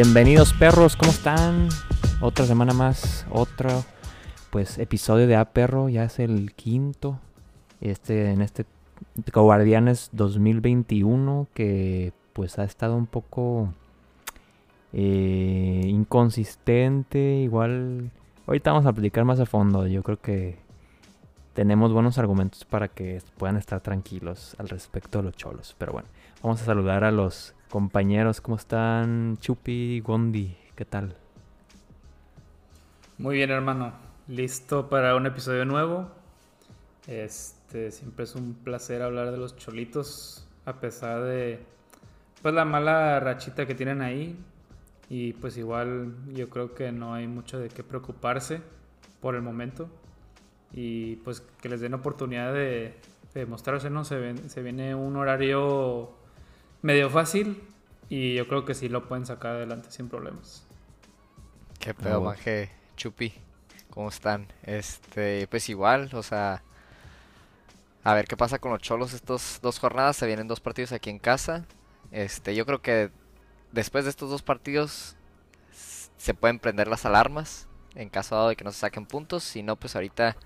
Bienvenidos perros, ¿cómo están? Otra semana más, otro pues episodio de A Perro, ya es el quinto. Este en este Guardianes 2021 que pues ha estado un poco eh, inconsistente, igual ahorita vamos a platicar más a fondo, yo creo que tenemos buenos argumentos para que puedan estar tranquilos al respecto de los cholos, pero bueno, vamos a saludar a los compañeros, ¿cómo están? Chupi, Gondi, ¿qué tal? Muy bien, hermano. Listo para un episodio nuevo. Este, siempre es un placer hablar de los cholitos, a pesar de pues la mala rachita que tienen ahí. Y pues igual yo creo que no hay mucho de qué preocuparse por el momento. Y pues que les den oportunidad de, de mostrarse, ¿no? Se, se viene un horario medio fácil y yo creo que sí lo pueden sacar adelante sin problemas. Qué pedo, Maje, Chupi. ¿Cómo están? Este, pues igual, o sea, a ver qué pasa con los cholos estos dos jornadas. Se vienen dos partidos aquí en casa. Este, yo creo que después de estos dos partidos se pueden prender las alarmas en caso de que no se saquen puntos. Si no, pues ahorita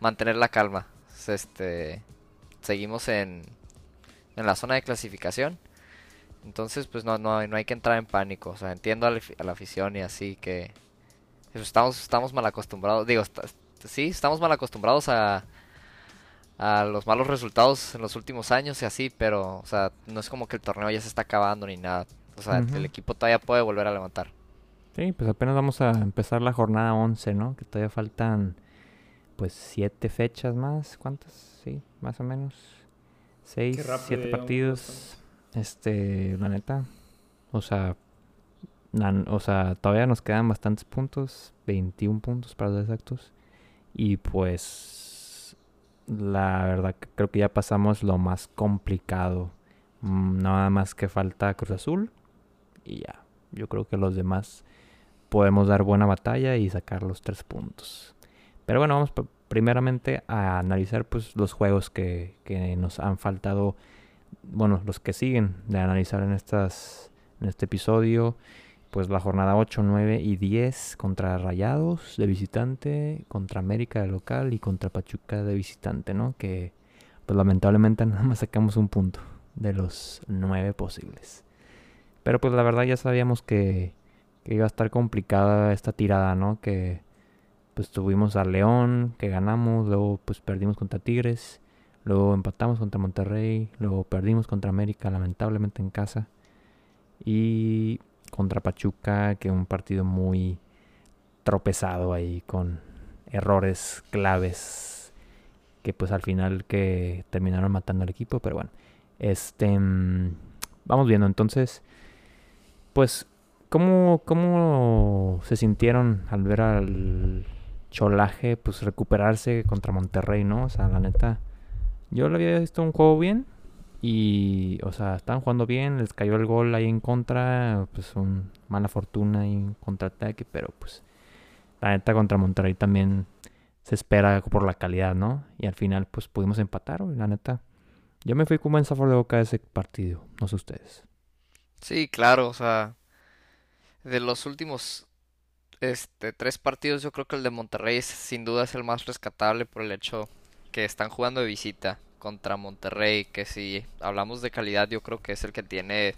mantener la calma. Este, seguimos en, en la zona de clasificación. Entonces, pues no, no, no hay que entrar en pánico. O sea, entiendo a la, afición y así que estamos, estamos mal acostumbrados. Digo, sí, estamos mal acostumbrados a, a los malos resultados en los últimos años y así, pero, o sea, no es como que el torneo ya se está acabando ni nada. O sea, el equipo todavía puede volver a levantar. Sí, pues apenas vamos a empezar la jornada 11, ¿no? Que todavía faltan, pues, siete fechas más. ¿Cuántas? Sí, más o menos. Seis, siete partidos. Este, la neta. O sea, o sea, todavía nos quedan bastantes puntos. 21 puntos para los exactos. Y pues, la verdad creo que ya pasamos lo más complicado. Mm, nada más que falta Cruz Azul. Y ya. Yo creo que los demás podemos dar buena batalla y sacar los tres puntos. Pero bueno, vamos primeramente a analizar pues los juegos que, que nos han faltado bueno, los que siguen de analizar en, estas, en este episodio, pues la jornada 8, 9 y 10 contra Rayados de visitante, contra América de local y contra Pachuca de visitante, ¿no? Que pues lamentablemente nada más sacamos un punto de los 9 posibles. Pero pues la verdad ya sabíamos que, que iba a estar complicada esta tirada, ¿no? Que pues tuvimos a León, que ganamos, luego pues perdimos contra Tigres Luego empatamos contra Monterrey, luego perdimos contra América, lamentablemente en casa. Y contra Pachuca, que un partido muy tropezado ahí con errores claves que pues al final que terminaron matando al equipo, pero bueno, este mm, vamos viendo entonces pues cómo cómo se sintieron al ver al Cholaje pues recuperarse contra Monterrey, ¿no? O sea, la neta yo lo había visto un juego bien. Y, o sea, estaban jugando bien. Les cayó el gol ahí en contra. Pues un mala fortuna y un contraataque. Pero pues, la neta contra Monterrey también se espera por la calidad, ¿no? Y al final, pues pudimos empatar, La neta. Yo me fui como en sabor de boca de ese partido. No sé ustedes. Sí, claro, o sea. De los últimos este, tres partidos, yo creo que el de Monterrey sin duda es el más rescatable por el hecho que están jugando de visita contra Monterrey, que si hablamos de calidad yo creo que es el que tiene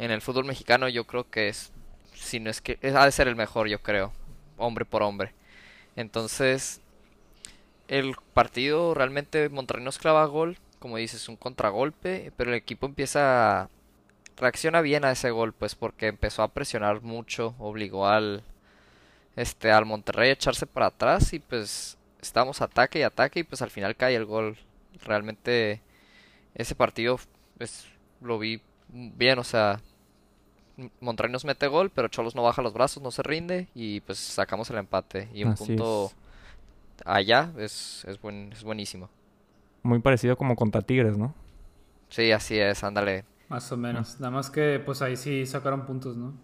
en el fútbol mexicano, yo creo que es, si no es que, ha de ser el mejor, yo creo, hombre por hombre. Entonces, el partido realmente Monterrey nos clava gol, como dices, un contragolpe, pero el equipo empieza, reacciona bien a ese gol, pues porque empezó a presionar mucho, obligó al, este, al Monterrey a echarse para atrás y pues estábamos ataque y ataque y pues al final cae el gol. Realmente ese partido pues, lo vi bien, o sea, Monterrey nos mete gol, pero Cholos no baja los brazos, no se rinde y pues sacamos el empate. Y un punto allá es, es, buen, es buenísimo. Muy parecido como contra Tigres, ¿no? Sí, así es, ándale. Más o menos. Nada más que pues ahí sí sacaron puntos, ¿no?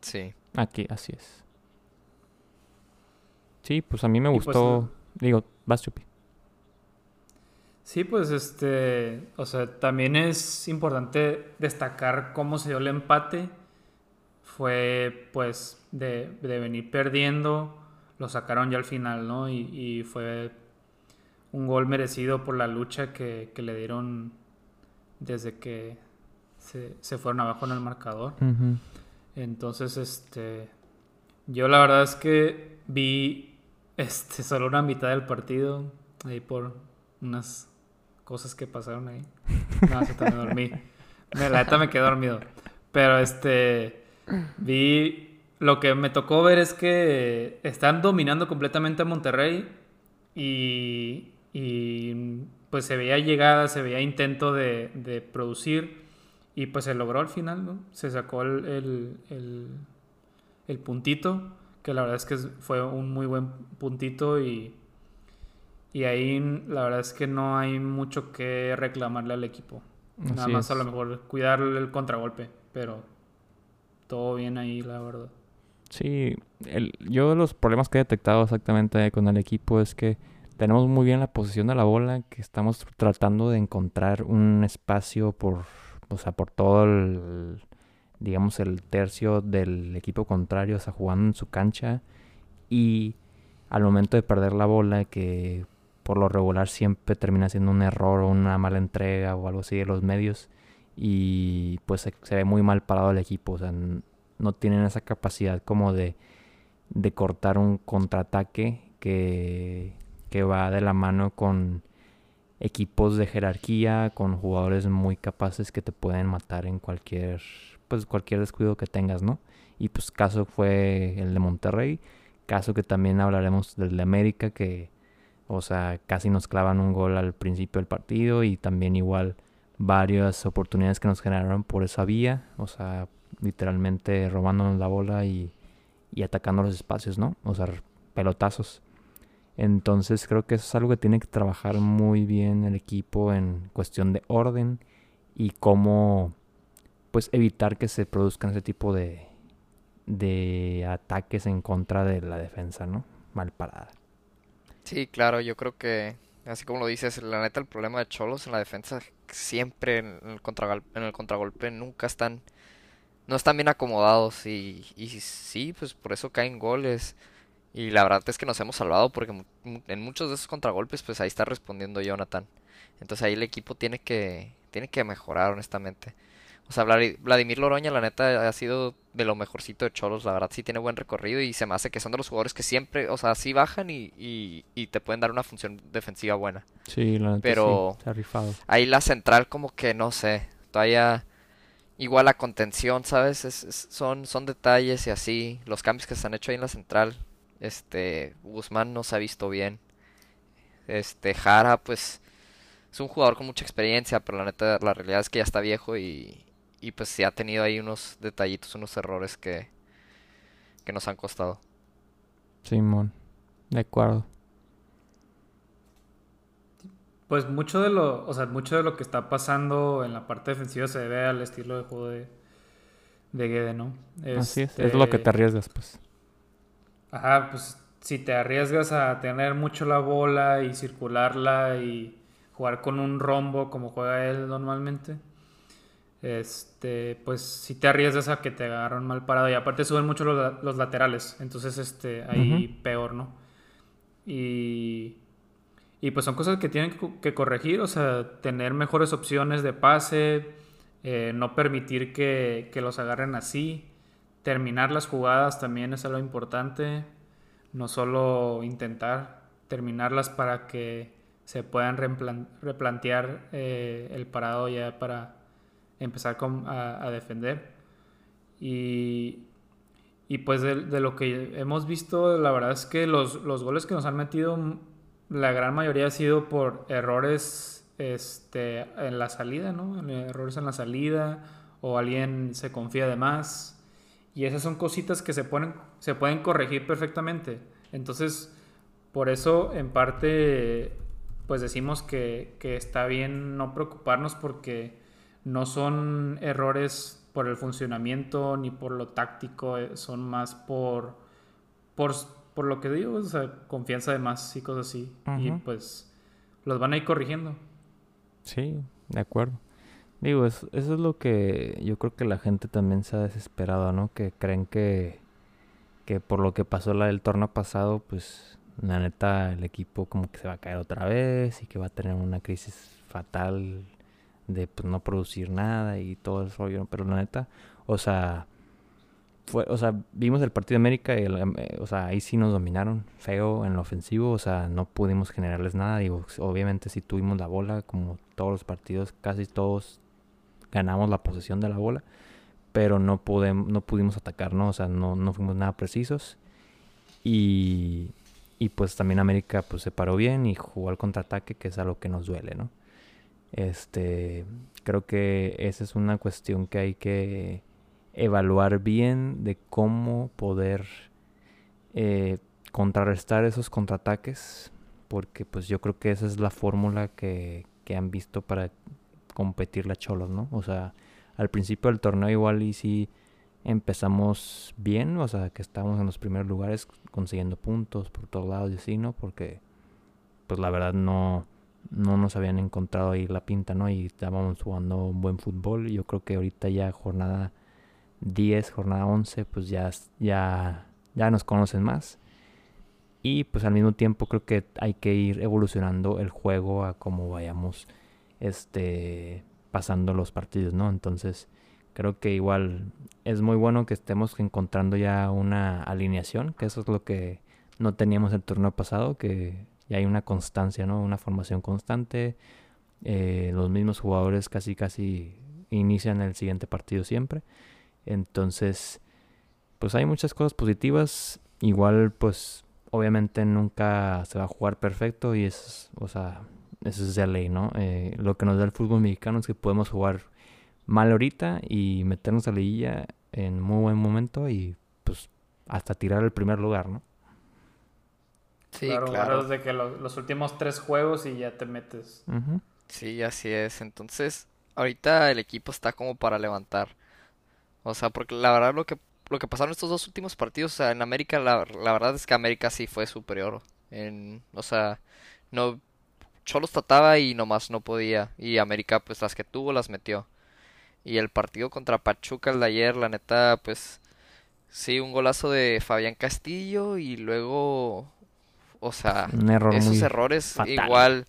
Sí. Aquí, así es. Sí, pues a mí me pues, gustó. digo, vas, Chupi. Sí, pues este, o sea, también es importante destacar cómo se dio el empate. fue pues de, venir perdiendo, lo sacaron ya al final, ¿no? Y, fue un gol merecido por la lucha que, le dieron desde que se, fueron abajo en el marcador. Entonces, este, yo la verdad es que vi este, solo una mitad del partido, ahí por unas cosas que pasaron ahí. No, se también dormí. La neta me quedé dormido. Pero este, vi, lo que me tocó ver es que están dominando completamente a Monterrey y, y pues se veía llegada, se veía intento de, de producir y pues se logró al final, ¿no? Se sacó el, el, puntito, que la verdad es que fue un muy buen puntito y, y ahí la verdad es que no hay mucho que reclamarle al equipo. Nada más a lo mejor cuidarle el contragolpe, pero todo bien ahí, la verdad. Sí, el, yo los problemas que he detectado exactamente con el equipo es que tenemos muy bien la posición de la bola, que estamos tratando de encontrar un espacio por o sea, por todo el, digamos, el tercio del equipo contrario, o jugando en su cancha. Y al momento de perder la bola, que por lo regular siempre termina siendo un error o una mala entrega o algo así de los medios. Y pues se, ve muy mal parado el equipo, o sea, no tienen esa capacidad como de, de cortar un contraataque que, que va de la mano con equipos de jerarquía con jugadores muy capaces que te pueden matar en cualquier pues cualquier descuido que tengas, ¿no? Y pues caso fue el de Monterrey, caso que también hablaremos del de América que o sea, casi nos clavan un gol al principio del partido y también igual varias oportunidades que nos generaron por esa vía, o sea, literalmente robándonos la bola y, y atacando los espacios, ¿no? O sea, pelotazos. Entonces creo que eso es algo que tiene que trabajar muy bien el equipo en cuestión de orden y cómo pues evitar que se produzcan ese tipo de, de ataques en contra de la defensa, ¿no? Mal parada. Sí, claro, yo creo que así como lo dices, la neta el problema de Cholos en la defensa siempre en el, contragolpe, en el contragolpe nunca están no están bien acomodados y, y sí, pues por eso caen goles. Y la verdad es que nos hemos salvado porque en muchos de esos contragolpes pues ahí está respondiendo Jonathan. Entonces ahí el equipo tiene que, tiene que mejorar honestamente. O sea, Vladimir Loroña la neta ha sido de lo mejorcito de Cholos, la verdad sí tiene buen recorrido y se me hace que son de los jugadores que siempre, o sea, sí bajan y, y, te pueden dar una función defensiva buena. Sí, la neta Pero sí, ha rifado. ahí la central como que no sé, todavía igual la contención, ¿sabes? son, son detalles y así, los cambios que se han hecho ahí en la central este, Guzmán no se ha visto bien. Este, Jara, pues, es un jugador con mucha experiencia, pero la neta, la realidad es que ya está viejo y, y pues sí ha tenido ahí unos detallitos, unos errores que, que nos han costado. Simón, de acuerdo. Pues mucho de lo, o sea, mucho de lo que está pasando en la parte defensiva se debe al estilo de juego de, de Guede, ¿no? Así es, es lo que te este, arriesgas, pues. Ajá, pues si te arriesgas a tener mucho la bola y circularla y jugar con un rombo como juega él normalmente, este, pues si te arriesgas a que te agarran mal parado. Y aparte suben mucho los, laterales, entonces este, ahí peor, ¿no? Y, y pues son cosas que tienen que, corregir, o sea, tener mejores opciones de pase, eh, no permitir que, que los agarren así. Terminar las jugadas también es algo importante. No solo intentar terminarlas para que se puedan replantear eh, el parado ya para empezar a, defender. Y, y pues de, lo que hemos visto, la verdad es que los, los, goles que nos han metido, la gran mayoría ha sido por errores este, en la salida, ¿no? Errores en la salida o alguien se confía de más y esas son cositas que se, ponen, se pueden corregir perfectamente. Entonces, por eso en parte, pues decimos que, está bien no preocuparnos porque no son errores por el funcionamiento ni por lo táctico, eh, son más por, por, lo que digo, o sea, confianza de más y cosas así. Y pues los van a ir corrigiendo. Sí, de acuerdo. Digo, eso, eso es lo que yo creo que la gente también se ha desesperado, ¿no? Que creen que, que por lo que pasó la del torneo pasado, pues la neta el equipo como que se va a caer otra vez y que va a tener una crisis fatal de pues, no producir nada y todo el rollo. Pero la neta, o sea, fue, o sea, vimos el partido de América y, eh, o sea, ahí sí nos dominaron feo en lo ofensivo, o sea, no pudimos generarles nada. Digo, obviamente si tuvimos la bola, como todos los partidos, casi todos ganamos la posesión de la bola, pero no, pudimos, no pudimos atacar, ¿no? O sea, no, no fuimos nada precisos. Y, y pues también América pues se paró bien y jugó al contraataque, que es algo que nos duele, ¿no? Este, creo que esa es una cuestión que hay que evaluar bien de cómo poder eh, contrarrestar esos contraataques, porque pues yo creo que esa es la fórmula que, que han visto para competir la Cholos, ¿no? O sea, al principio del torneo igual y si empezamos bien, o sea, que estábamos en los primeros lugares consiguiendo puntos por todos lados y así, ¿no? Porque, pues la verdad no, no nos habían encontrado ahí la pinta, ¿no? Y estábamos jugando un buen fútbol. Yo creo que ahorita ya jornada 10, jornada 11, pues ya, ya, ya nos conocen más. Y pues al mismo tiempo creo que hay que ir evolucionando el juego a cómo vayamos este, pasando los partidos, ¿no? Entonces, creo que igual es muy bueno que estemos encontrando ya una alineación, que eso es lo que no teníamos el turno pasado, que ya hay una constancia, ¿no? Una formación constante. Eh, los mismos jugadores casi casi inician el siguiente partido siempre. Entonces, pues hay muchas cosas positivas. Igual, pues, obviamente nunca se va a jugar perfecto y es, o sea, eso es de ley, ¿no? Eh, lo que nos da el fútbol mexicano es que podemos jugar mal ahorita y meternos a la liguilla en muy buen momento y pues hasta tirar el primer lugar, ¿no? Sí, claro. claro. desde que los, últimos tres juegos y ya te metes. Sí, así es. Entonces, ahorita el equipo está como para levantar. O sea, porque la verdad lo que lo que pasaron estos dos últimos partidos, o sea, en América, la, la verdad es que América sí fue superior. En, o sea, no Cholos trataba y nomás no podía. Y América, pues las que tuvo, las metió. Y el partido contra Pachuca el de ayer, la neta, pues sí, un golazo de Fabián Castillo y luego, o sea, esos errores igual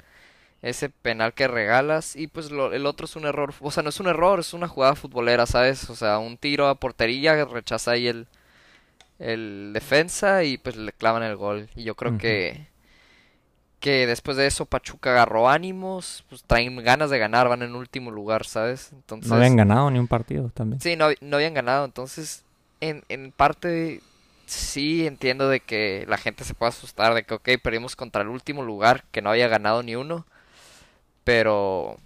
ese penal que regalas y pues el otro es un error, o sea, no es un error, es una jugada futbolera, ¿sabes? O sea, un tiro a portería, rechaza ahí el, el defensa y pues le clavan el gol. Y yo creo que que después de eso Pachuca agarró ánimos, pues traen ganas de ganar, van en último lugar, ¿sabes? Entonces, no habían ganado ni un partido también. Sí, no, no habían ganado, entonces en, en parte sí entiendo de que la gente se puede asustar de que, ok, perdimos contra el último lugar, que no había ganado ni uno, pero...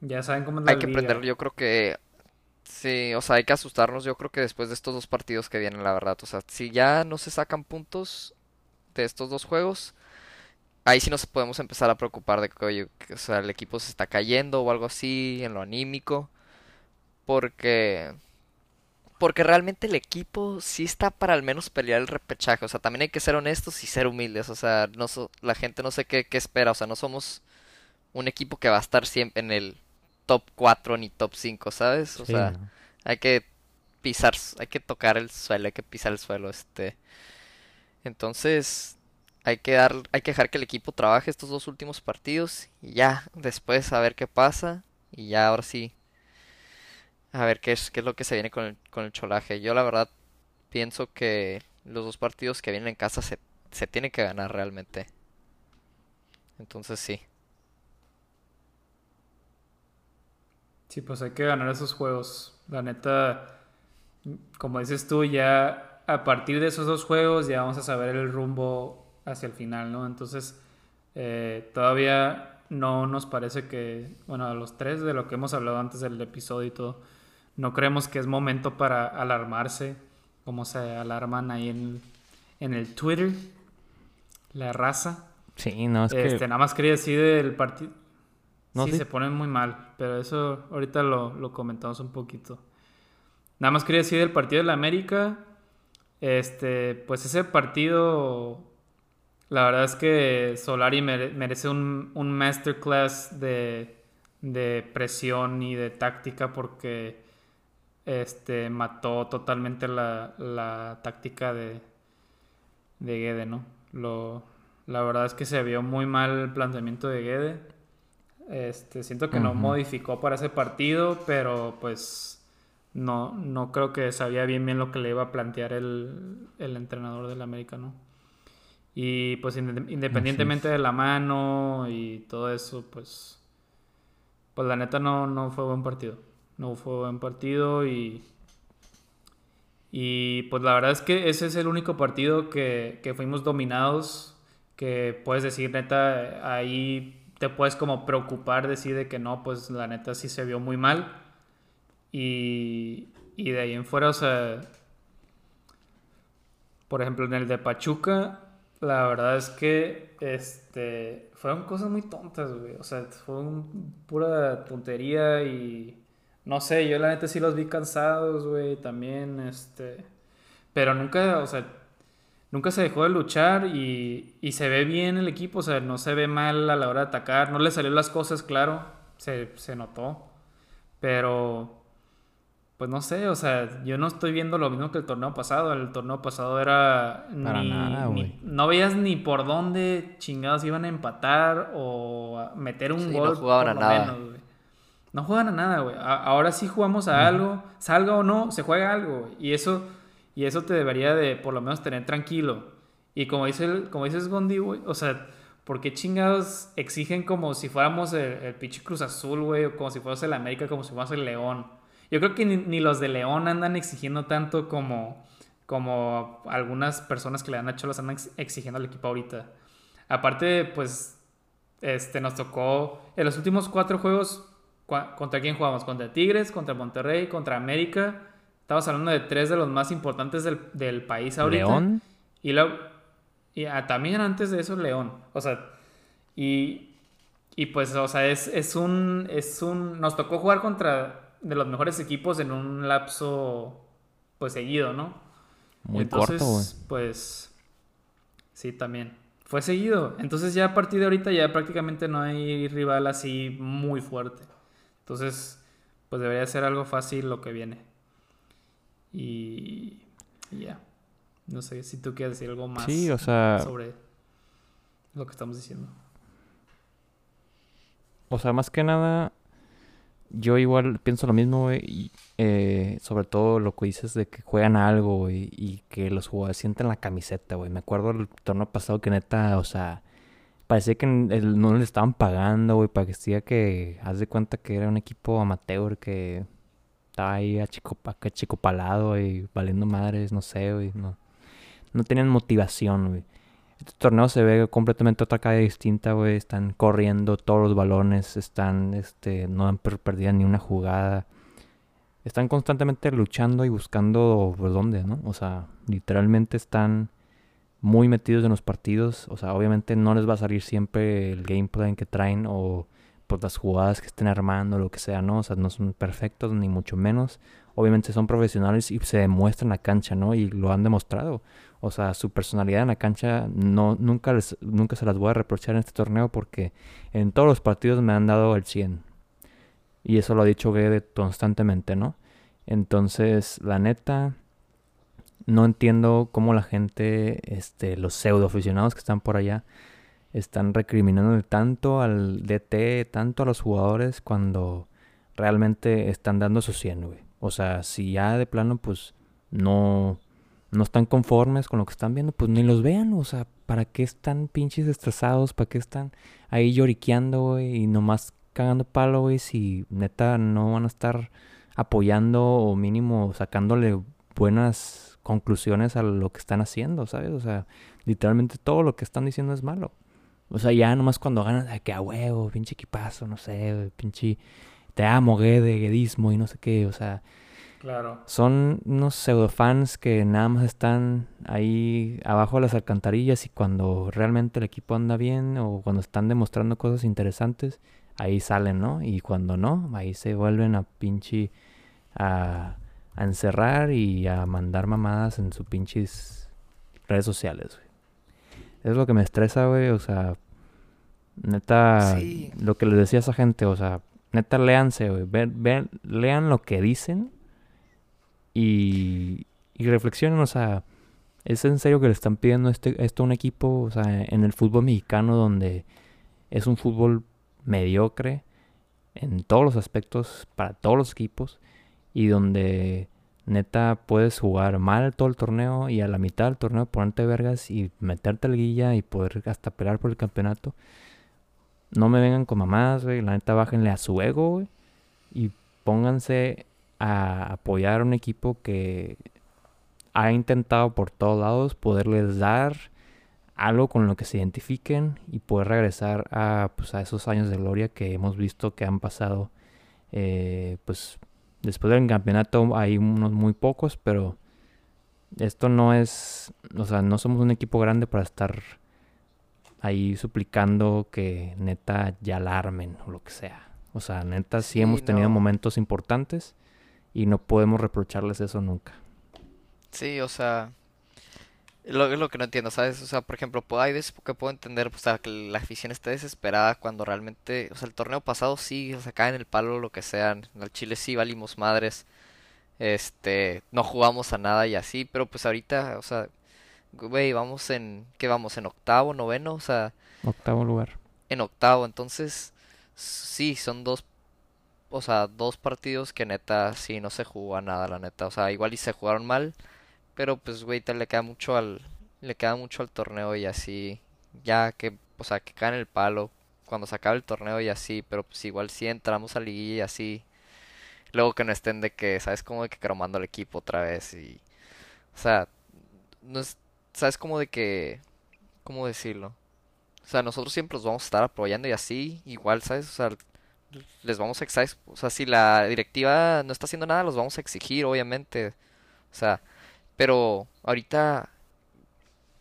Ya saben cómo es Hay que aprender, yo creo que... Sí, o sea, hay que asustarnos, yo creo que después de estos dos partidos que vienen, la verdad. O sea, si ya no se sacan puntos de estos dos juegos, ahí sí nos podemos empezar a preocupar de que, o sea, el equipo se está cayendo o algo así en lo anímico. Porque porque realmente el equipo sí está para al menos pelear el repechaje. O sea, también hay que ser honestos y ser humildes. O sea, no la gente no sé qué, qué, espera. O sea, no somos un equipo que va a estar siempre en el top 4 ni top 5, ¿sabes? O sea, hay que pisar, hay que tocar el suelo, hay que pisar el suelo. este Entonces, hay que dar, hay que dejar que el equipo trabaje estos dos últimos partidos y ya después a ver qué pasa y ya ahora sí a ver qué es qué es lo que se viene con el, con el cholaje. Yo la verdad pienso que los dos partidos que vienen en casa se, se tienen que ganar realmente. Entonces sí. Sí, pues hay que ganar esos juegos. La neta, como dices tú, ya a partir de esos dos juegos ya vamos a saber el rumbo hacia el final, ¿no? Entonces, eh, todavía no nos parece que, bueno, a los tres de lo que hemos hablado antes del episodio y todo, no creemos que es momento para alarmarse, como se alarman ahí en, en el Twitter, la raza. Sí, no, es este, Nada más quería decir del partido. No, sí, se ponen muy mal, pero eso ahorita lo, lo comentamos un poquito. Nada más quería decir del partido de la América. Este, pues ese partido la verdad es que Solari merece un, masterclass de, de presión y de táctica porque este mató totalmente la, la táctica de, de Guede, ¿no? Lo, la verdad es que se vio muy mal el planteamiento de Guede. Este, siento que no modificó para ese partido, pero pues no, no creo que sabía bien bien lo que le iba a plantear el, el entrenador del América, ¿no? Y pues independientemente de la mano y todo eso, pues, pues la neta no, no fue buen partido. No fue buen partido y, y pues la verdad es que ese es el único partido que, que fuimos dominados, que puedes decir neta, ahí te puedes como preocupar, decir de que no, pues la neta sí se vio muy mal. Y, y de ahí en fuera, o sea, por ejemplo, en el de Pachuca, la verdad es que este fueron cosas muy tontas, güey. O sea, fue pura tontería y no sé, yo la neta sí los vi cansados, güey, también este pero nunca, o sea, nunca se dejó de luchar y, y se ve bien el equipo, o sea, no se ve mal a la hora de atacar, no le salió las cosas, claro, se, se notó, pero pues no sé, o sea, yo no estoy viendo lo mismo que el torneo pasado. El torneo pasado era. Para nada, güey. No veías ni por dónde chingados iban a empatar o meter un gol. No jugaban a nada. No juegan a nada, güey. Ahora sí jugamos a algo, salga o no, se juega algo, güey. Y eso, y eso te debería de por lo menos tener tranquilo. Y como, dice el, como dices Gondi, güey, o sea, ¿por qué chingados exigen como si fuéramos el, el pinche Cruz Azul, güey? O como si fuéramos el América, como si fuéramos el León. Yo creo que ni, los de León andan exigiendo tanto como, como algunas personas que le dan a Cholos andan exigiendo al equipo ahorita. Aparte, pues, este, nos tocó en los últimos cuatro juegos, ¿contra quién jugamos? Contra Tigres, contra Monterrey, contra América. Estamos hablando de tres de los más importantes del, país ahorita. León. Y, luego, y ah, también antes de eso, León. O sea, y, y pues, o sea, es, es, un, es un... Nos tocó jugar contra de los mejores equipos en un lapso pues seguido, ¿no? Muy corto, güey. Pues sí, también. Fue seguido. Entonces ya a partir de ahorita ya prácticamente no hay rival así muy fuerte. Entonces, pues debería ser algo fácil lo que viene. Y, ya. No sé si tú quieres decir algo más sí, o sea... sobre lo que estamos diciendo. O sea, más que nada, yo igual pienso lo mismo, güey. Y, eh, sobre todo lo que dices de que juegan algo, y que los jugadores sienten la camiseta, güey. Me acuerdo el torneo pasado que neta, o sea, parecía que no le estaban pagando, güey. Parecía que, haz de cuenta que era un equipo amateur que estaba ahí a chico, chico palado, y valiendo madres, no sé, güey. No, no tenían motivación, güey. Este torneo se ve completamente otra calle distinta, güey. Están corriendo todos los balones, están, este, no han perdido ni una jugada. Están constantemente luchando y buscando por dónde, ¿no? O sea, literalmente están muy metidos en los partidos. O sea, obviamente no les va a salir siempre el gameplay que traen o por las jugadas que estén armando, lo que sea, ¿no? O sea, no son perfectos ni mucho menos. Obviamente son profesionales y se demuestran en la cancha, ¿no? Y lo han demostrado. O sea, su personalidad en la cancha no, nunca, nunca se las voy a reprochar en este torneo porque en todos los partidos me han dado el 100. Y eso lo ha dicho Guede constantemente, ¿no? Entonces, la neta, no entiendo cómo la gente, este, los pseudo aficionados que están por allá, están recriminando tanto al DT, tanto a los jugadores cuando realmente están dando su 100, güey. O sea, si ya de plano, pues no no están conformes con lo que están viendo, pues ni los vean, o sea, ¿para qué están pinches estresados? ¿Para qué están ahí lloriqueando, güey? Y nomás cagando palo, güey, si neta no van a estar apoyando o mínimo sacándole buenas conclusiones a lo que están haciendo, ¿sabes? O sea, literalmente todo lo que están diciendo es malo. O sea, ya nomás cuando ganan, de que a huevo, pinche equipazo, no sé, pinche te amo, guede, guedismo y no sé qué, o sea, Claro. Son unos pseudofans que nada más están ahí abajo de las alcantarillas y cuando realmente el equipo anda bien o cuando están demostrando cosas interesantes, ahí salen, ¿no? Y cuando no, ahí se vuelven a pinche a, encerrar y a mandar mamadas en sus pinches redes sociales, güey. Es lo que me estresa, güey, o sea, neta, lo que les decía a esa gente, o sea, neta, léanse, güey. lean lo que dicen y, y reflexionen, o sea, ¿es en serio que le están pidiendo este, esto a un equipo, o sea, en el fútbol mexicano donde es un fútbol mediocre en todos los aspectos para todos los equipos y donde neta puedes jugar mal todo el torneo y a la mitad del torneo ponerte vergas y meterte al guilla y poder hasta pelear por el campeonato. No me vengan con mamás, güey. La neta, bájenle a su ego. Y pónganse a apoyar a un equipo que ha intentado por todos lados poderles dar algo con lo que se identifiquen y poder regresar a, pues, a esos años de gloria que hemos visto que han pasado eh, pues Después del campeonato hay unos muy pocos, pero esto no es, o sea, no somos un equipo grande para estar ahí suplicando que neta ya la armen o lo que sea. O sea, neta sí, hemos tenido momentos importantes y no podemos reprocharles eso nunca. Sí, o sea, lo, es lo que no entiendo, ¿sabes? O sea, por ejemplo, hay veces que puedo entender pues, que la afición esté desesperada cuando realmente, o sea, el torneo pasado sí, o sea, cae en el palo lo que sea. En el Chile sí valimos madres. Este, no jugamos a nada y así, pero pues ahorita, o sea, güey, vamos en, ¿qué vamos? ¿En octavo, noveno? O sea... Octavo lugar. En octavo, entonces, sí, son dos, o sea, dos partidos que neta, sí, no se jugó a nada, la neta. O sea, igual y se jugaron mal pero pues, güey, le queda mucho al. Le queda mucho al torneo y así. Ya que, o sea, que cae el palo. Cuando se acabe el torneo y así. Pero pues igual si entramos a liguilla y así. Luego que no estén de que, ¿sabes? Como de que cromando el equipo otra vez. Y. O sea. No es, ¿Sabes? Como de que. ¿Cómo decirlo? O sea, nosotros siempre los vamos a estar apoyando y así. Igual, ¿sabes? O sea, les vamos a exigir. O sea, si la directiva no está haciendo nada, los vamos a exigir, obviamente. O sea, pero ahorita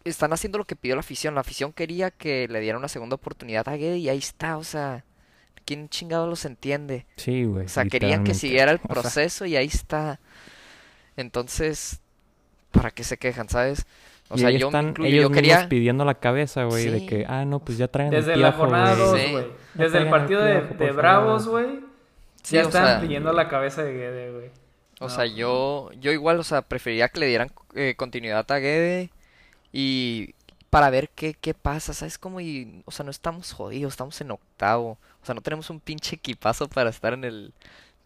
están haciendo lo que pidió la afición. La afición quería que le diera una segunda oportunidad a Guede y ahí está, o sea, ¿quién chingado los entiende? Sí, güey. O sea, querían que siguiera el proceso y ahí está. Entonces, ¿para qué se quejan, sabes? O sea, yo están ellos yo quería pidiendo la cabeza, güey, de que, ah, no, pues ya traen Desde la jornada 2, güey. Desde el partido de, Bravos, güey. ya están pidiendo la cabeza de Guede, güey. O sea, yo, yo igual, o sea, preferiría que le dieran eh, continuidad a Gede y para ver qué, qué pasa, ¿sabes? Como y, o sea, no estamos jodidos, estamos en octavo. O sea, no tenemos un pinche equipazo para estar en el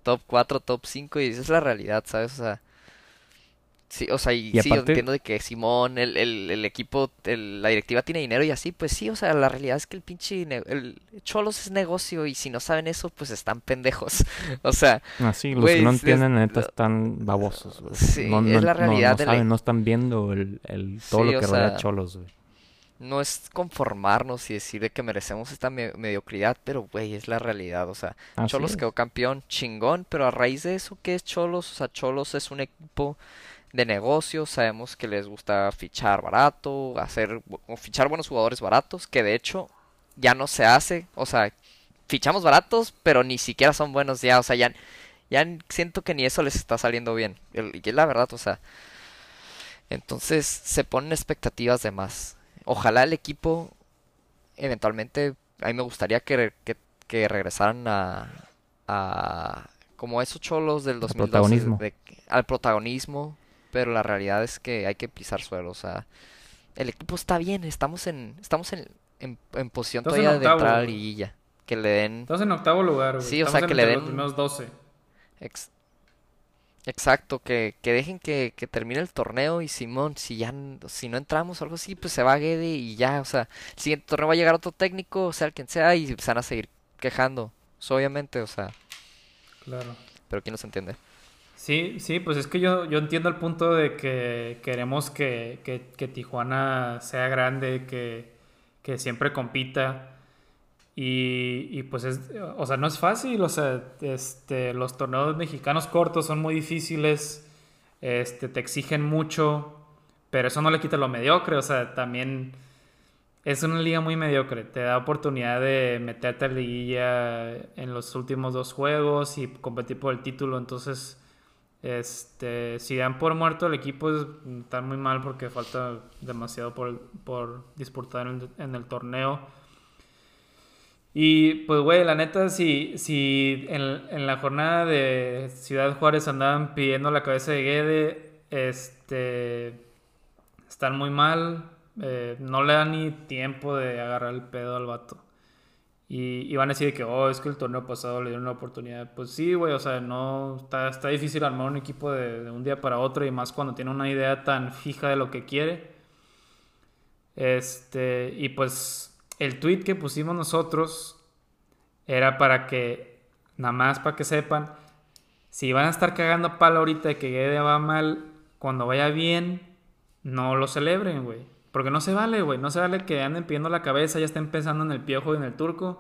top 4, top 5 y esa es la realidad, ¿sabes? O sea, Sí, o sea, y, sí, yo entiendo de que Simón, el, el, el equipo, la directiva tiene dinero y así, pues sí, o sea, la realidad es que el pinche, el Cholos es negocio y si no saben eso, pues están pendejos, o sea. Ah, los que no entienden, neta, están babosos, güey. Sí, no, es la realidad. No, saben, no están viendo el, el todo lo que rodea Cholos, güey. No es conformarnos y decir de que merecemos esta mediocridad, pero, güey, es la realidad, o sea, Cholos quedó campeón chingón, pero a raíz de eso, ¿qué es Cholos? O sea, Cholos es un equipo de negocios, sabemos que les gusta fichar barato, hacer o fichar buenos jugadores baratos, que de hecho ya no se hace, o sea, fichamos baratos, pero ni siquiera son buenos ya, o sea, ya, ya siento que ni eso les está saliendo bien, y es la verdad, o sea, entonces se ponen expectativas de más. Ojalá el equipo eventualmente, a mí me gustaría que, que, regresaran a, a como esos cholos del 2012 al protagonismo pero la realidad es que hay que pisar suelo, o sea, el equipo está bien, estamos en estamos en, en, posición todavía de entrar a la liguilla, que le den Estás en octavo lugar, güey. Sí, o sea, que le den los primeros 12. Exacto, que, que dejen que, que, termine el torneo y Simón, si ya si no entramos o algo así, pues se va a Guede y ya, o sea, el siguiente torneo va a llegar otro técnico, o sea, el quien sea, y se van a seguir quejando. obviamente, o sea. Claro. Pero ¿quién nos entiende? Sí, sí, pues es que yo, yo entiendo el punto de que queremos que, Tijuana sea grande, que, siempre compita. Y, y, pues es, o sea, no es fácil, o sea, este, los torneos mexicanos cortos son muy difíciles, este, te exigen mucho, pero eso no le quita lo mediocre, o sea, también es una liga muy mediocre, te da oportunidad de meterte a la liguilla en los últimos dos juegos y competir por el título, entonces este, si dan por muerto el equipo, está muy mal porque falta demasiado por, por disputar en, el torneo. Y pues, güey, la neta, si, si en, la jornada de Ciudad Juárez andaban pidiendo la cabeza de Guede, este. Están muy mal. Eh, no le dan ni tiempo de agarrar el pedo al vato. Y, van a decir que, oh, es que el torneo pasado le dieron una oportunidad. Pues sí, güey, o sea, no. Está, está difícil armar un equipo de, un día para otro y más cuando tiene una idea tan fija de lo que quiere. Este. Y pues el tweet que pusimos nosotros era para que, nada más para que sepan, si van a estar cagando palo ahorita de que Guede va mal, cuando vaya bien, no lo celebren, güey. Porque no se vale, güey. No se vale que anden pidiendo la cabeza, ya estén pensando en el piojo y en el turco,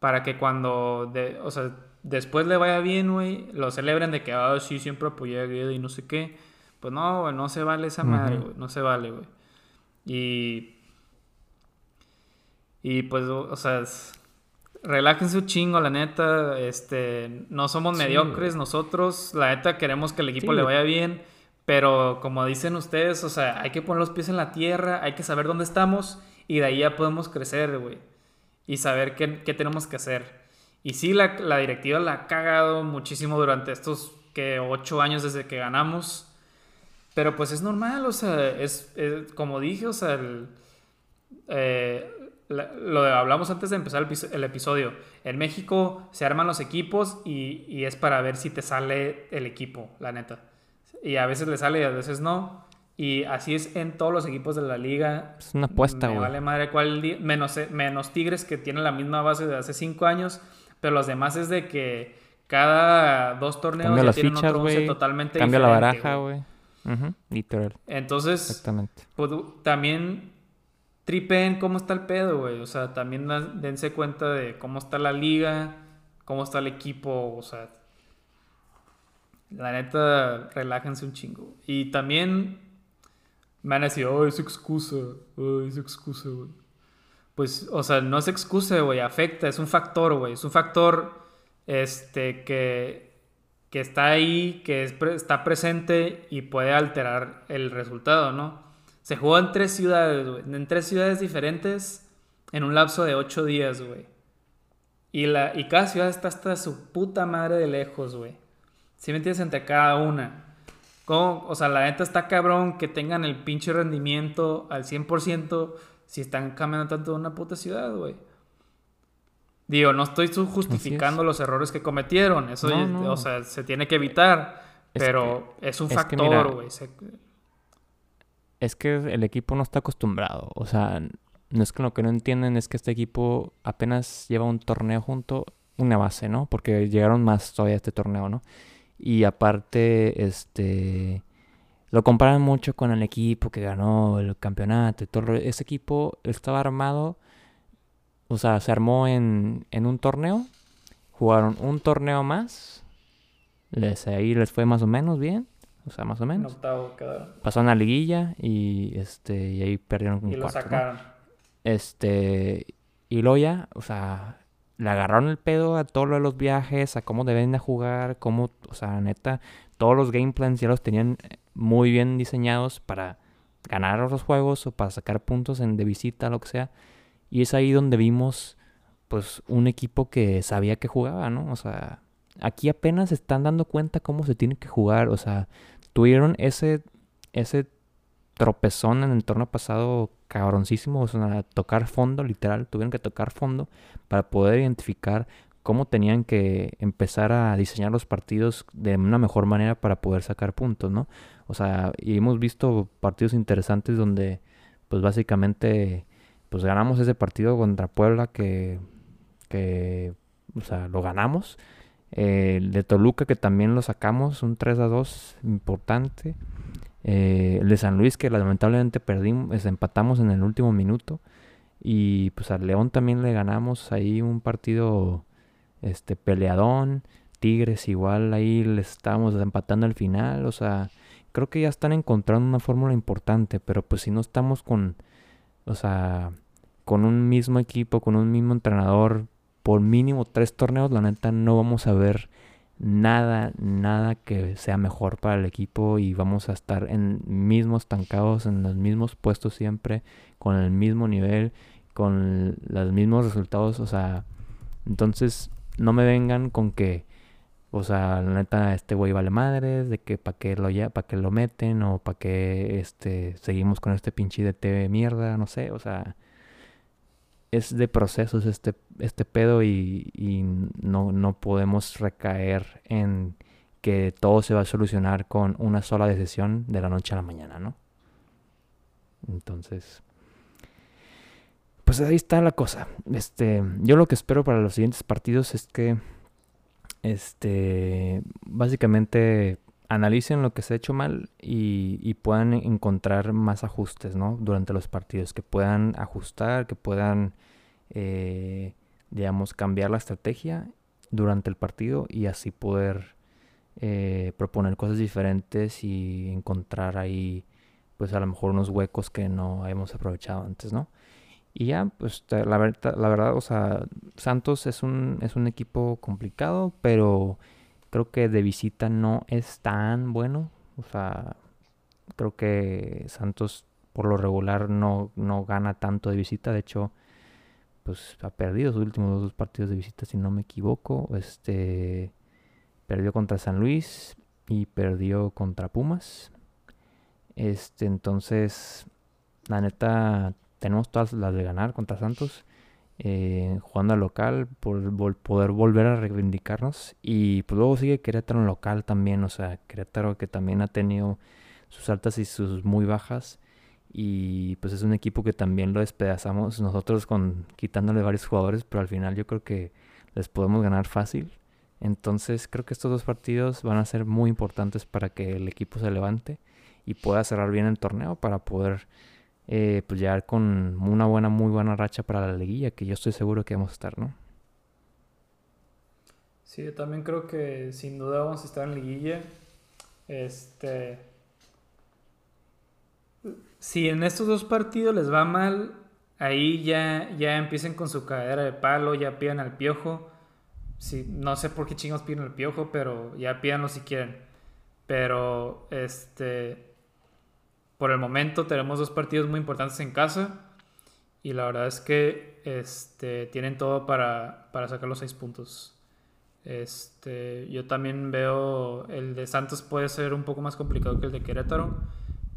para que cuando, de, o sea, después le vaya bien, güey, lo celebren de que, ah, sí, siempre apoyé a Guede y no sé qué. Pues no, güey, no se vale esa madre, güey. No se vale, güey. Y y pues, o sea, relájense un chingo, la neta. Este, no somos mediocres nosotros. La neta queremos que el equipo le vaya bien. Pero como dicen ustedes, o sea, hay que poner los pies en la tierra, hay que saber dónde estamos y de ahí ya podemos crecer, güey. Y saber qué, tenemos que hacer. Y sí, la, directiva la ha cagado muchísimo durante estos que ocho años desde que ganamos. Pero pues es normal, o sea, es, como dije, o sea, el, eh, lo hablamos antes de empezar el, episodio. En México se arman los equipos y, es para ver si te sale el equipo, la neta. Y a veces le sale y a veces no. Y así es en todos los equipos de la liga. Es una apuesta, güey. vale madre cuál menos, menos Tigres que tienen la misma base de hace cinco años. Pero los demás es de que cada dos torneos Cambia las fichas, güey. totalmente Cambia la baraja, güey. Literal. Entonces, Exactamente. Pues, también tripen cómo está el pedo, güey. O sea, también dense cuenta de cómo está la liga, cómo está el equipo, o sea. La neta, relájense un chingo. Y también me a decir, oh, es excusa, oh, es excusa, güey. Pues, o sea, no es excusa, güey, afecta, es un factor, güey. Es un factor, este, que, que está ahí, que está presente y puede alterar el resultado, ¿no? Se jugó en tres ciudades, güey. En tres ciudades diferentes en un lapso de ocho días, güey. Y, la, y cada ciudad está hasta su puta madre de lejos, güey. Si me entiendes? Entre cada una. O sea, la neta está cabrón que tengan el pinche rendimiento al 100% si están cambiando tanto de una puta ciudad, güey. Digo, no estoy justificando los errores que cometieron. Eso, o sea, se tiene que evitar. pero es un factor, güey es que el equipo no está acostumbrado. O sea, no es que lo que no entienden es que este equipo apenas lleva un torneo junto, una base, ¿no? Porque llegaron más todavía a este torneo, ¿no? Y aparte, este, lo comparan mucho con el equipo que ganó el campeonato y todo. Ese equipo estaba armado, o sea, se armó en, en un torneo, jugaron un torneo más, les, ahí les fue más o menos bien o sea, más o menos. En octavo quedaron. Pasaron a la liguilla y este y ahí perdieron un Y lo sacaron. Este y luego ya, o sea, le agarraron el pedo a todo lo de los viajes, a cómo deben de jugar, cómo, o sea, neta, todos los game plans ya los tenían muy bien diseñados para ganar los juegos o para sacar puntos en de visita, lo que sea. Y es ahí donde vimos pues un equipo que sabía que jugaba, ¿no? O sea, aquí apenas se están dando cuenta cómo se tiene que jugar, o sea, tuvieron ese, ese tropezón en el torneo pasado cabroncísimo, o sea, tocar fondo, literal, tuvieron que tocar fondo para poder identificar cómo tenían que empezar a diseñar los partidos de una mejor manera para poder sacar puntos, ¿no? O sea, y hemos visto partidos interesantes donde, pues básicamente, pues ganamos ese partido contra Puebla que, que o sea, lo ganamos el de Toluca, que también lo sacamos, un 3 a 2 importante. Eh, el de San Luis, que lamentablemente perdimos, empatamos en el último minuto. Y pues al León también le ganamos ahí un partido este peleadón. Tigres igual ahí le estábamos empatando al final. O sea, creo que ya están encontrando una fórmula importante. Pero pues si no estamos con, o sea, con un mismo equipo, con un mismo entrenador, por mínimo tres torneos, la neta no vamos a ver nada, nada que sea mejor para el equipo y vamos a estar en mismos estancados, en los mismos puestos siempre, con el mismo nivel, con los mismos resultados, o sea, Entonces, no me vengan con que, o sea, la neta, este güey vale madres, de que para qué lo ya, para lo meten, o para qué este, seguimos con este pinche de TV mierda, no sé, o sea, es de procesos este, este pedo y, y no, no podemos recaer en que todo se va a solucionar con una sola decisión de la noche a la mañana, ¿no? Entonces, pues ahí está la cosa. Este, yo lo que espero para los siguientes partidos es que, este, básicamente analicen lo que se ha hecho mal y, puedan encontrar más ajustes, ¿no? Durante los partidos, que puedan ajustar, que puedan, eh, digamos, cambiar la estrategia durante el partido y así poder eh, proponer cosas diferentes y encontrar ahí, pues a lo mejor unos huecos que no hemos aprovechado antes, ¿no? Y ya, pues la, verdad, la verdad, o sea, Santos es un, es un equipo complicado, pero creo que de visita no es tan bueno. O sea, creo que Santos por lo regular no, no gana tanto de visita. De hecho, pues ha perdido sus últimos dos partidos de visita, si no me equivoco. Este perdió contra San Luis y perdió contra Pumas. Este, entonces, la neta, tenemos todas las de ganar contra Santos. Eh, jugando al local, por, poder volver a reivindicarnos. Y pues luego sigue Querétaro en local también, o sea, Querétaro que también ha tenido sus altas y sus muy bajas. Y pues es un equipo que también lo despedazamos nosotros con quitándole varios jugadores, pero al final yo creo que les podemos ganar fácil. Entonces creo que estos dos partidos van a ser muy importantes para que el equipo se levante y pueda cerrar bien el torneo para poder eh, pues llegar con una buena, muy buena racha para la liguilla, que yo estoy seguro que vamos a estar, ¿no? Sí, yo también creo que sin duda vamos a estar en liguilla. Este. Si en estos dos partidos les va mal, ahí ya, ya empiecen con su cadera de palo, ya pidan al piojo. Sí, no sé por qué chingos piden al piojo, pero ya pídanlo si quieren. Pero, este por el momento tenemos dos partidos muy importantes en casa y la verdad es que este, tienen todo para, sacar los seis puntos. Este, yo también veo el de Santos puede ser un poco más complicado que el de Querétaro,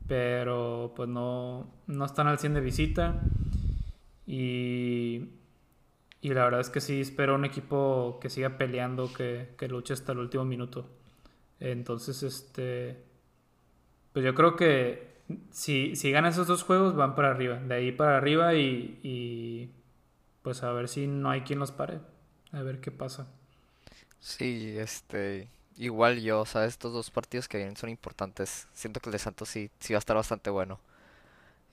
pero pues no, no están al 100 de visita y, y la verdad es que sí espero un equipo que siga peleando, que, que luche hasta el último minuto. Entonces, este, pues yo creo que si, si ganan esos dos juegos, van para arriba. De ahí para arriba y, pues a ver si no hay quien los pare. A ver qué pasa. Sí, este, igual yo, o sea, estos dos partidos que vienen son importantes. Siento que el de Santos sí, sí va a estar bastante bueno.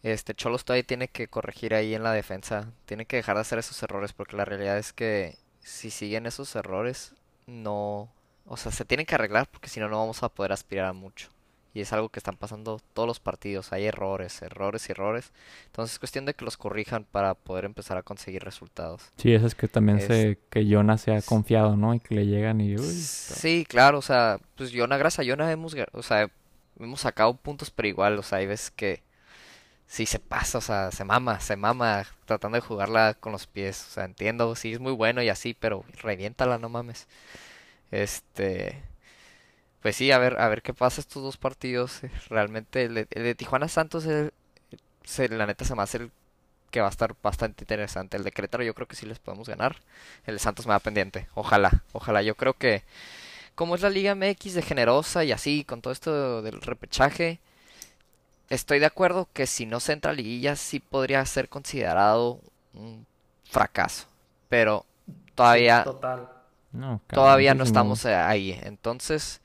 Este, Cholos todavía tiene que corregir ahí en la defensa. Tiene que dejar de hacer esos errores porque la realidad es que si siguen esos errores, no, o sea, se tienen que arreglar porque si no, no vamos a poder aspirar a mucho y es algo que están pasando todos los partidos. Hay errores, errores y errores. Entonces es cuestión de que los corrijan para poder empezar a conseguir resultados. Sí, eso es que también sé que Jonah se ha confiado, ¿no? Y que le llegan y... sí, claro, o sea, pues Jonah, gracias a Jonah hemos, o sea, hemos sacado puntos, pero igual, o sea, hay veces que sí se pasa, o sea, se mama, se mama tratando de jugarla con los pies. O sea, entiendo, sí es muy bueno y así, pero reviéntala, no mames. Este pues sí, a ver, a ver qué pasa estos dos partidos. Eh, realmente el de, Tijuana Santos, se, la neta se me hace el que va a estar bastante interesante. El de Querétaro yo creo que sí les podemos ganar. El de Santos me da pendiente. Ojalá, ojalá. Yo creo que como es la Liga MX de generosa y así, con todo esto del repechaje, estoy de acuerdo que si no se entra a liguilla sí podría ser considerado un fracaso. Pero todavía... todavía no estamos ahí. Entonces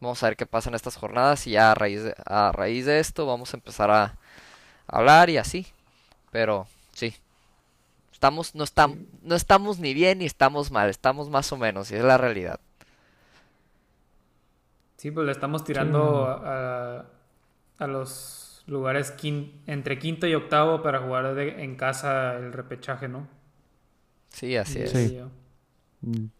Vamos a ver qué pasa en estas jornadas y ya a raíz de, a raíz de esto vamos a empezar a hablar y así. Pero sí. Estamos no estamos no estamos ni bien ni estamos mal, estamos más o menos y es la realidad. Sí, pues le estamos tirando a, a, los lugares entre quinto y octavo para jugar en casa el repechaje, ¿no? Sí, así es.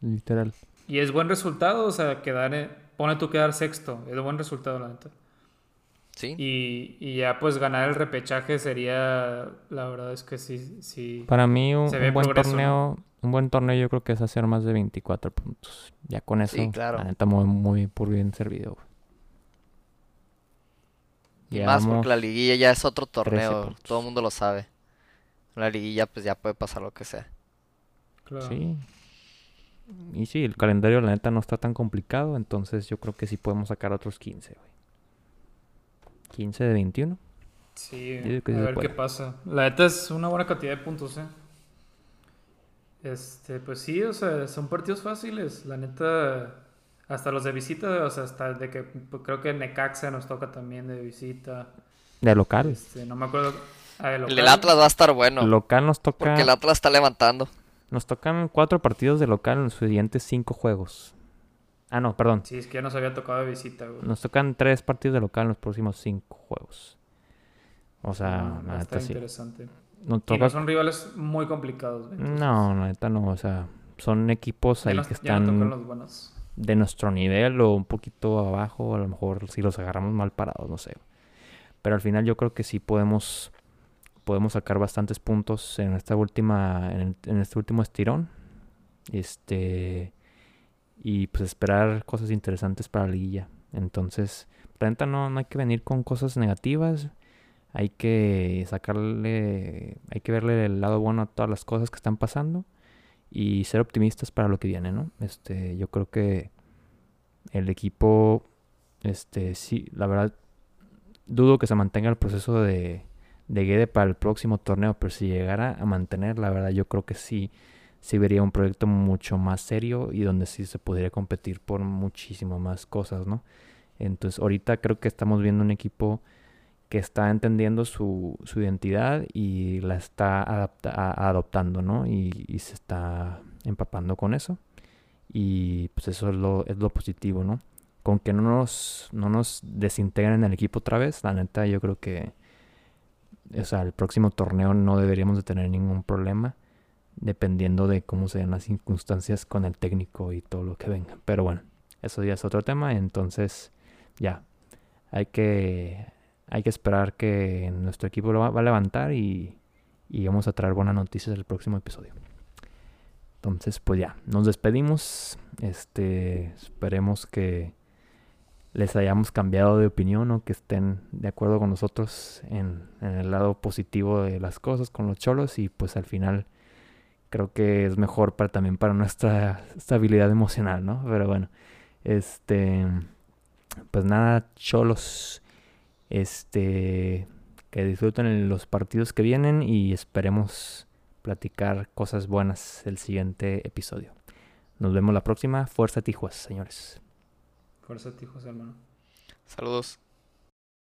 Literal. Y es buen resultado, o sea, quedar en, pone tú quedar sexto. Es un buen resultado, la neta. Sí. Y, ya pues ganar el repechaje sería, la verdad es que sí, sí. Para mí un, buen torneo, un buen torneo yo creo que es hacer más de 24 puntos. Ya con eso, sí, claro. la neta muy, muy por bien servido. Y más porque la liguilla ya es otro torneo, todo el mundo lo sabe. La liguilla pues ya puede pasar lo que sea. Claro. Sí. Y sí, el calendario la neta no está tan complicado, entonces yo creo que sí podemos sacar otros 15, güey. 15 de 21. Sí, a ver qué pasa. La neta es una buena cantidad de puntos, ¿eh? Este, pues sí, o sea, son partidos fáciles. La neta, hasta los de visita, o sea, hasta de que pues, creo que Necaxa nos toca también de visita. De local. Este, no me acuerdo. Ah, el Atlas va a estar bueno. El local nos toca. Porque el Atlas está levantando. Nos tocan cuatro partidos de local en los siguientes cinco juegos. Ah, no, perdón. Sí, es que ya nos había tocado de visita, güey. Nos tocan tres partidos de local en los próximos cinco juegos. O sea, ah, está interesante. Y no son rivales muy complicados. Güey, no, neta no. O sea, son equipos ahí que están de nuestro nivel o un poquito abajo. A lo mejor si los agarramos mal parados, no sé. Pero al final yo creo que sí podemos podemos sacar bastantes puntos en esta última en, este último estirón. Este y pues esperar cosas interesantes para la liguilla. Entonces, renta no, no hay que venir con cosas negativas. Hay que sacarle, hay que verle el lado bueno a todas las cosas que están pasando y ser optimistas para lo que viene, ¿no? Este, yo creo que el equipo, este, sí, la verdad, dudo que se mantenga el proceso de, de Guede para el próximo torneo, pero si llegara a mantener, la verdad, yo creo que sí, sí vería un proyecto mucho más serio y donde sí se podría competir por muchísimo más cosas, ¿no? Entonces, ahorita creo que estamos viendo un equipo que está entendiendo su, su identidad y la está adoptando, ¿no? Y, y, se está empapando con eso. Y pues eso es lo, es lo positivo, ¿no? Con que no nos, no nos desintegren el equipo otra vez, la neta yo creo que, o sea, el próximo torneo no deberíamos de tener ningún problema, dependiendo de cómo sean las circunstancias con el técnico y todo lo que venga. Pero bueno, eso ya es otro tema, entonces ya, hay que hay que esperar que nuestro equipo lo va, a levantar y, vamos a traer buenas noticias el próximo episodio. Entonces, pues ya, nos despedimos. Este, esperemos que les hayamos cambiado de opinión o que estén de acuerdo con nosotros en, el lado positivo de las cosas con los cholos y pues al final creo que es mejor para también para nuestra estabilidad emocional, ¿no? Pero bueno, este, pues nada, cholos. Este, que disfruten los partidos que vienen y esperemos platicar cosas buenas el siguiente episodio. Nos vemos la próxima. Fuerza Tijuas, señores. Fuerza Tijuas, hermano. Saludos.